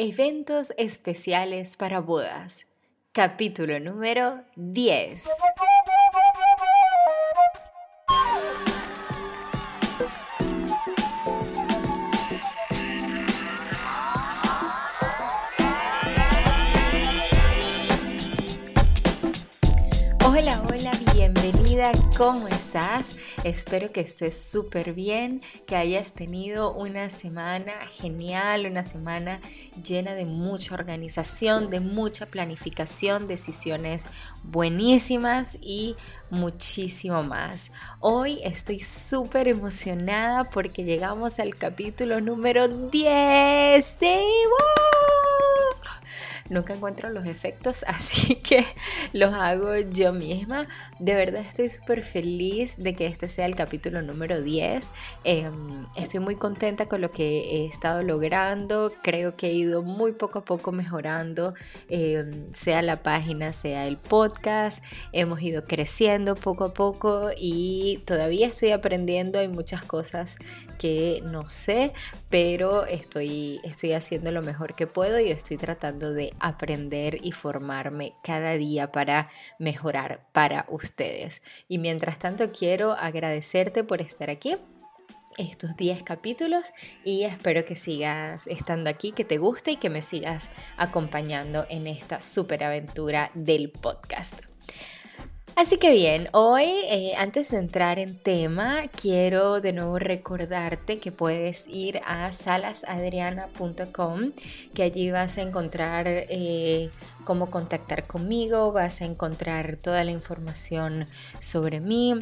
Eventos especiales para bodas. Capítulo número 10. Bienvenida, ¿cómo estás? Espero que estés súper bien, que hayas tenido una semana genial, una semana llena de mucha organización, de mucha planificación, decisiones buenísimas y muchísimo más. Hoy estoy súper emocionada porque llegamos al capítulo número 10. ¡Sí! Nunca encuentro los efectos, así que los hago yo misma. De verdad estoy súper feliz de que este sea el capítulo número 10. Em, estoy muy contenta con lo que he estado logrando. Creo que he ido muy poco a poco mejorando, em, sea la página, sea el podcast. Hemos ido creciendo poco a poco y todavía estoy aprendiendo. Hay muchas cosas que no sé, pero estoy, estoy haciendo lo mejor que puedo y estoy tratando de aprender y formarme cada día para mejorar para ustedes. Y mientras tanto quiero agradecerte por estar aquí estos 10 capítulos y espero que sigas estando aquí, que te guste y que me sigas acompañando en esta super aventura del podcast. Así que bien, hoy eh, antes de entrar en tema, quiero de nuevo recordarte que puedes ir a salasadriana.com, que allí vas a encontrar eh, cómo contactar conmigo, vas a encontrar toda la información sobre mí,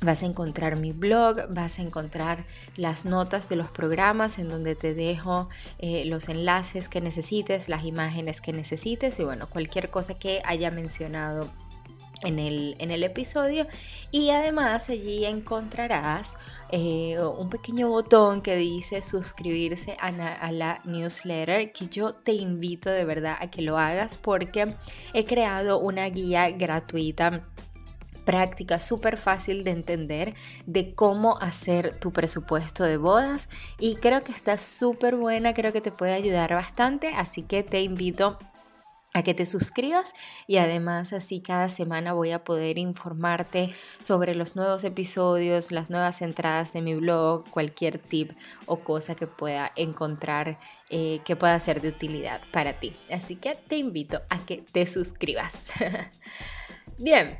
Vas a encontrar mi blog, vas a encontrar las notas de los programas en donde te dejo eh, los enlaces que necesites, las imágenes que necesites y bueno, cualquier cosa que haya mencionado en el, episodio y además allí encontrarás eh, un pequeño botón que dice suscribirse a, a, la newsletter que yo te invito de verdad a que lo hagas porque he creado una guía gratuita práctica súper fácil de entender de cómo hacer tu presupuesto de bodas y creo que está súper buena, creo que te puede ayudar bastante, así que te invito a que te suscribas y además así cada semana voy a poder informarte sobre los nuevos episodios, las nuevas entradas de mi blog, cualquier tip o cosa que pueda encontrar eh, que pueda ser de utilidad para ti. Así que te invito a que te suscribas. Bien,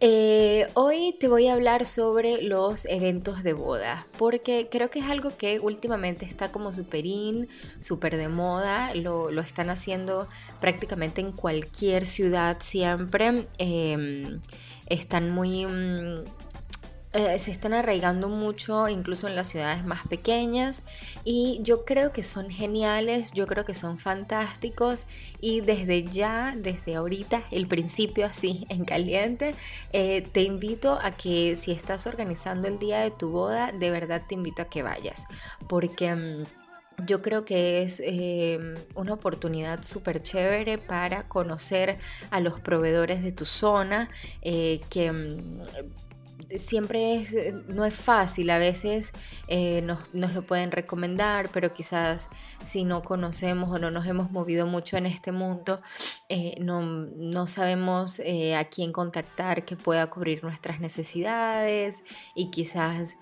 eh, hoy te voy a hablar sobre los eventos de boda, porque creo que es algo que últimamente está como súper in, súper de moda, lo, están haciendo prácticamente en cualquier ciudad siempre, em, están muy... Mm, eh, se están arraigando mucho incluso en las ciudades más pequeñas y yo creo que son geniales, yo creo que son fantásticos y desde ya, desde ahorita, el principio así en caliente, eh, te invito a que si estás organizando el día de tu boda, de verdad te invito a que vayas porque... Mm, yo creo que es eh, una oportunidad súper chévere para conocer a los proveedores de tu zona, que mm, siempre es, eh, no es fácil, a veces eh, nos, lo pueden recomendar, pero quizás si no conocemos o no nos hemos movido mucho en este mundo, eh, no, sabemos a quién contactar que pueda cubrir nuestras necesidades y quizás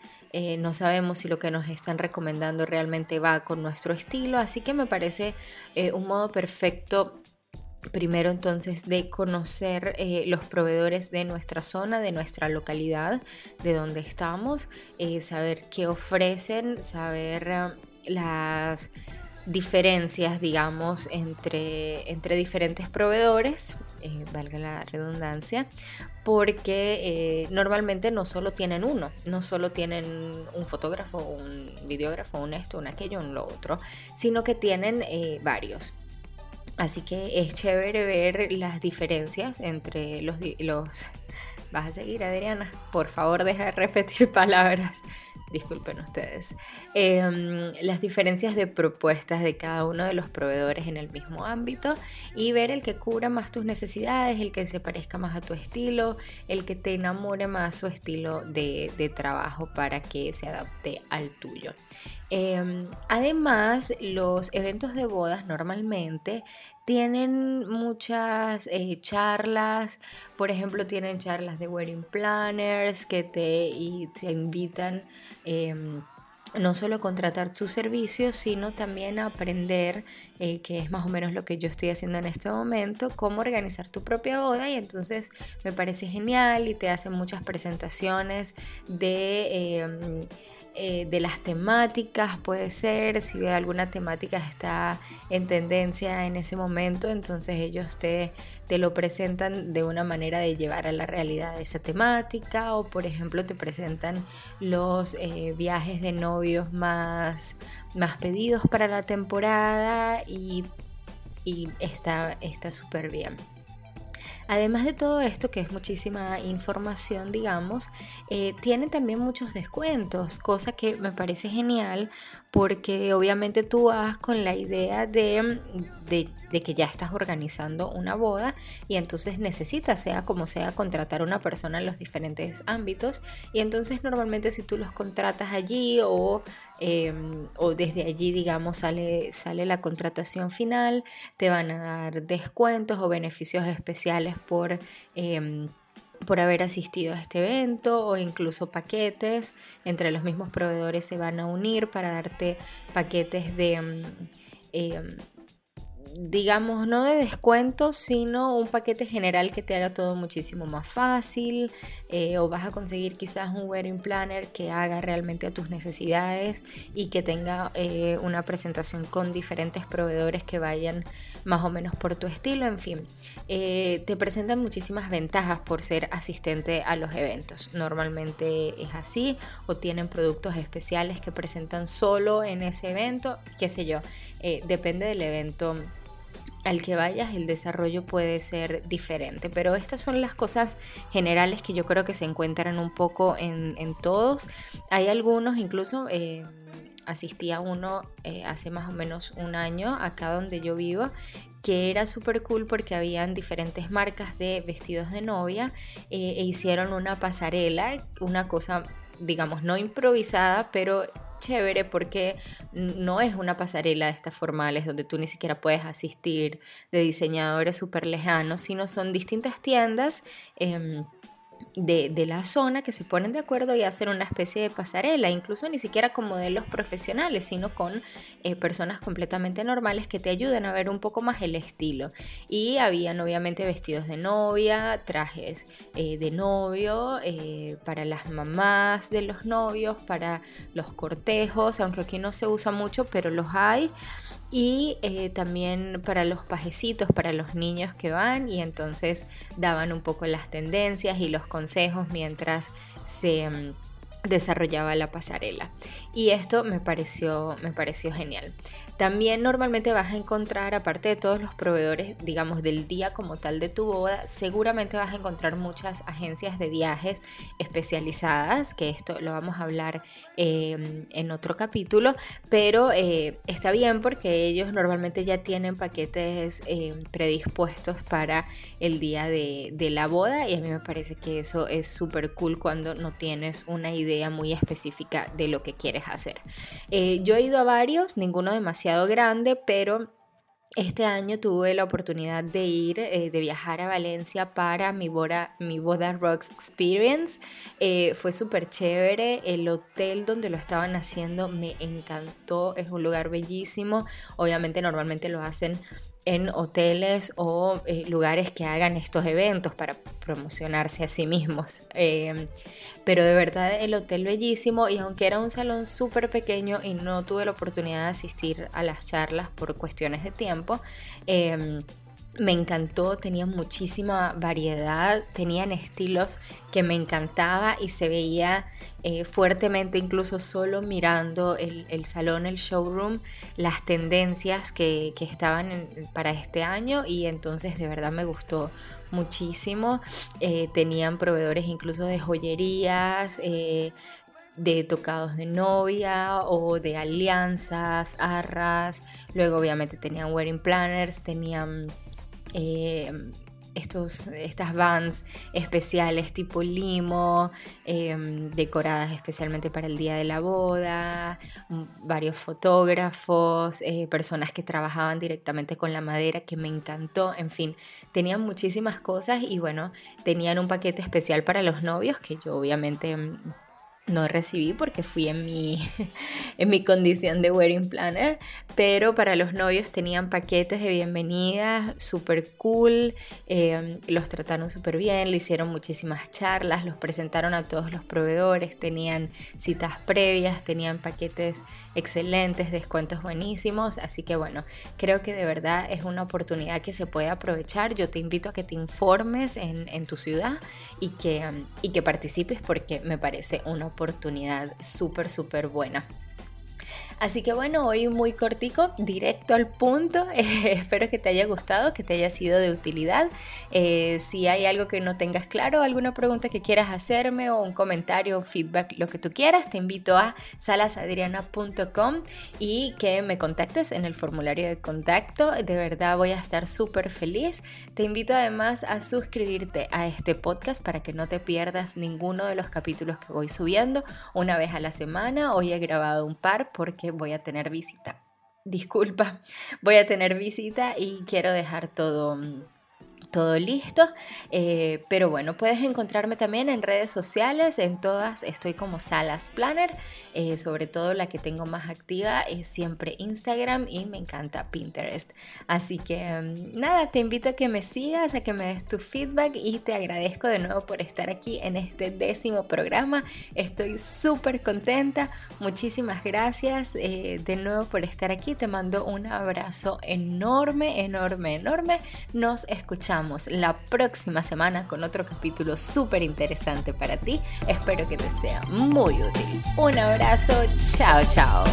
no sabemos si lo que nos están recomendando realmente va con nuestro estilo, así que me parece un modo perfecto Primero entonces de conocer eh, los proveedores de nuestra zona, de nuestra localidad, de donde estamos, eh, saber qué ofrecen, saber eh, las diferencias, digamos, entre, entre diferentes proveedores, valga la redundancia, porque normalmente no solo tienen uno, no solo tienen un fotógrafo, un videógrafo, un esto, un aquello, un lo otro, sino que tienen varios. Así que es chévere ver las diferencias entre los... los... ¿Vas a seguir, Adriana? Por favor, deja de repetir palabras. Disculpen ustedes, em, las diferencias de propuestas de cada uno de los proveedores en el mismo ámbito y ver el que cubra más tus necesidades, el que se parezca más a tu estilo, el que te enamore más su estilo de, de trabajo para que se adapte al tuyo. Em, además, los eventos de bodas normalmente tienen muchas eh, charlas, por ejemplo, tienen charlas de wedding planners que te, y te invitan em, no solo a contratar sus servicios, sino también a aprender, eh, que es más o menos lo que yo estoy haciendo en este momento, cómo organizar tu propia boda. Y entonces me parece genial y te hacen muchas presentaciones de... Eh, de las temáticas, puede ser, si alguna temática está en tendencia en ese momento, entonces ellos te, te lo presentan de una manera de llevar a la realidad esa temática, o por ejemplo te presentan los eh, viajes de novios más, más pedidos para la temporada y, y está súper bien. Además de todo esto, que es muchísima información, digamos, eh, tiene también muchos descuentos, cosa que me parece genial porque obviamente tú vas con la idea de, de, que ya estás organizando una boda y entonces necesitas, sea como sea, contratar a una persona en los diferentes ámbitos. Y entonces normalmente si tú los contratas allí o, em, o desde allí, digamos, sale, sale la contratación final, te van a dar descuentos o beneficios especiales por... Em, por haber asistido a este evento o incluso paquetes. Entre los mismos proveedores se van a unir para darte paquetes de... Em, digamos, no de descuento, sino un paquete general que te haga todo muchísimo más fácil, eh, o vas a conseguir quizás un wedding planner que haga realmente a tus necesidades y que tenga eh, una presentación con diferentes proveedores que vayan más o menos por tu estilo, en fin, eh, te presentan muchísimas ventajas por ser asistente a los eventos. Normalmente es así, o tienen productos especiales que presentan solo en ese evento, qué sé yo, depende del evento al que vayas el desarrollo puede ser diferente. Pero estas son las cosas generales que yo creo que se encuentran un poco en, todos. Hay algunos, incluso eh, asistí a uno eh, hace más o menos un año acá donde yo vivo, que era súper cool porque habían diferentes marcas de vestidos de novia eh, e hicieron una pasarela, una cosa digamos no improvisada, pero chévere porque no es una pasarela de estas formales donde tú ni siquiera puedes asistir de diseñadores súper lejanos, sino son distintas tiendas. Em, de, la zona que se ponen de acuerdo y hacen una especie de pasarela, incluso ni siquiera con modelos profesionales, sino con eh, personas completamente normales que te ayuden a ver un poco más el estilo. Y habían obviamente vestidos de novia, trajes eh, de novio, eh, para las mamás de los novios, para los cortejos, aunque aquí no se usa mucho, pero los hay y también para los pajecitos, para los niños que van y entonces daban un poco las tendencias y los mientras se mm, desarrollaba la pasarela. Y esto me pareció me pareció genial también normalmente vas a encontrar, aparte de todos los proveedores, digamos, del día como tal de tu boda, seguramente vas a encontrar muchas agencias de viajes especializadas, que esto lo vamos a hablar em, en otro capítulo, pero eh, está bien porque ellos normalmente ya tienen paquetes em, predispuestos para el día de, de la boda y a mí me parece que eso es súper cool cuando no tienes una idea muy específica de lo que quieres hacer. Eh, yo he ido a varios, ninguno demasiado grande, pero este año tuve la oportunidad de ir, eh, de viajar a Valencia para mi boda, mi boda Rocks Experience. Eh, fue súper chévere. El hotel donde lo estaban haciendo me encantó. Es un lugar bellísimo. Obviamente normalmente lo hacen en hoteles o eh, lugares que hagan estos eventos para promocionarse a sí mismos. Em, pero de verdad el hotel bellísimo y aunque era un salón súper pequeño y no tuve la oportunidad de asistir a las charlas por cuestiones de tiempo, em, me encantó, tenía muchísima variedad, tenían estilos que me encantaba y se veía eh, fuertemente, incluso solo mirando el, salón, el showroom, las tendencias que, estaban para este año y entonces de verdad me gustó muchísimo. Eh, tenían proveedores incluso de joyerías, eh, de tocados de novia o de alianzas, arras. Luego obviamente tenían wedding planners, tenían eh, estos, estas vans especiales tipo limo, em, decoradas especialmente para el día de la boda, varios fotógrafos, eh, personas que trabajaban directamente con la madera, que me encantó, en fin, tenían muchísimas cosas y bueno, tenían un paquete especial para los novios que yo obviamente no recibí porque fui en mi, en mi condición de wedding planner, pero para los novios tenían paquetes de bienvenida súper cool, eh, los trataron súper bien, le hicieron muchísimas charlas, los presentaron a todos los proveedores, tenían citas previas, tenían paquetes excelentes, descuentos buenísimos, así que bueno, creo que de verdad es una oportunidad que se puede aprovechar, yo te invito a que te informes en, en tu ciudad y que, y que participes porque me parece una oportunidad súper, súper buena. Así que bueno, hoy muy cortico, directo al punto. espero que te haya gustado, que te haya sido de utilidad. Eh, si hay algo que no tengas claro, alguna pregunta que quieras hacerme o un comentario, feedback, lo que tú quieras, te invito a salasadriana.com y que me contactes en el formulario de contacto. De verdad voy a estar súper feliz. Te invito además a suscribirte a este podcast para que no te pierdas ninguno de los capítulos que voy subiendo una vez a la semana. Hoy he grabado un par porque voy a tener visita. Disculpa, voy a tener visita y quiero dejar todo mm, todo listo. Eh, pero bueno, puedes encontrarme también en redes sociales, en todas estoy como Salas Planner, eh, sobre todo la que tengo más activa es siempre Instagram y me encanta Pinterest. Así que mm, nada, te invito a que me sigas, a que me des tu feedback y te agradezco de nuevo por estar aquí en este décimo programa. Estoy súper contenta, muchísimas gracias eh, de nuevo por estar aquí, te mando un abrazo enorme, enorme, enorme. Nos la próxima semana con otro capítulo súper interesante para ti. Espero que te sea muy útil. Un abrazo, chao, chao.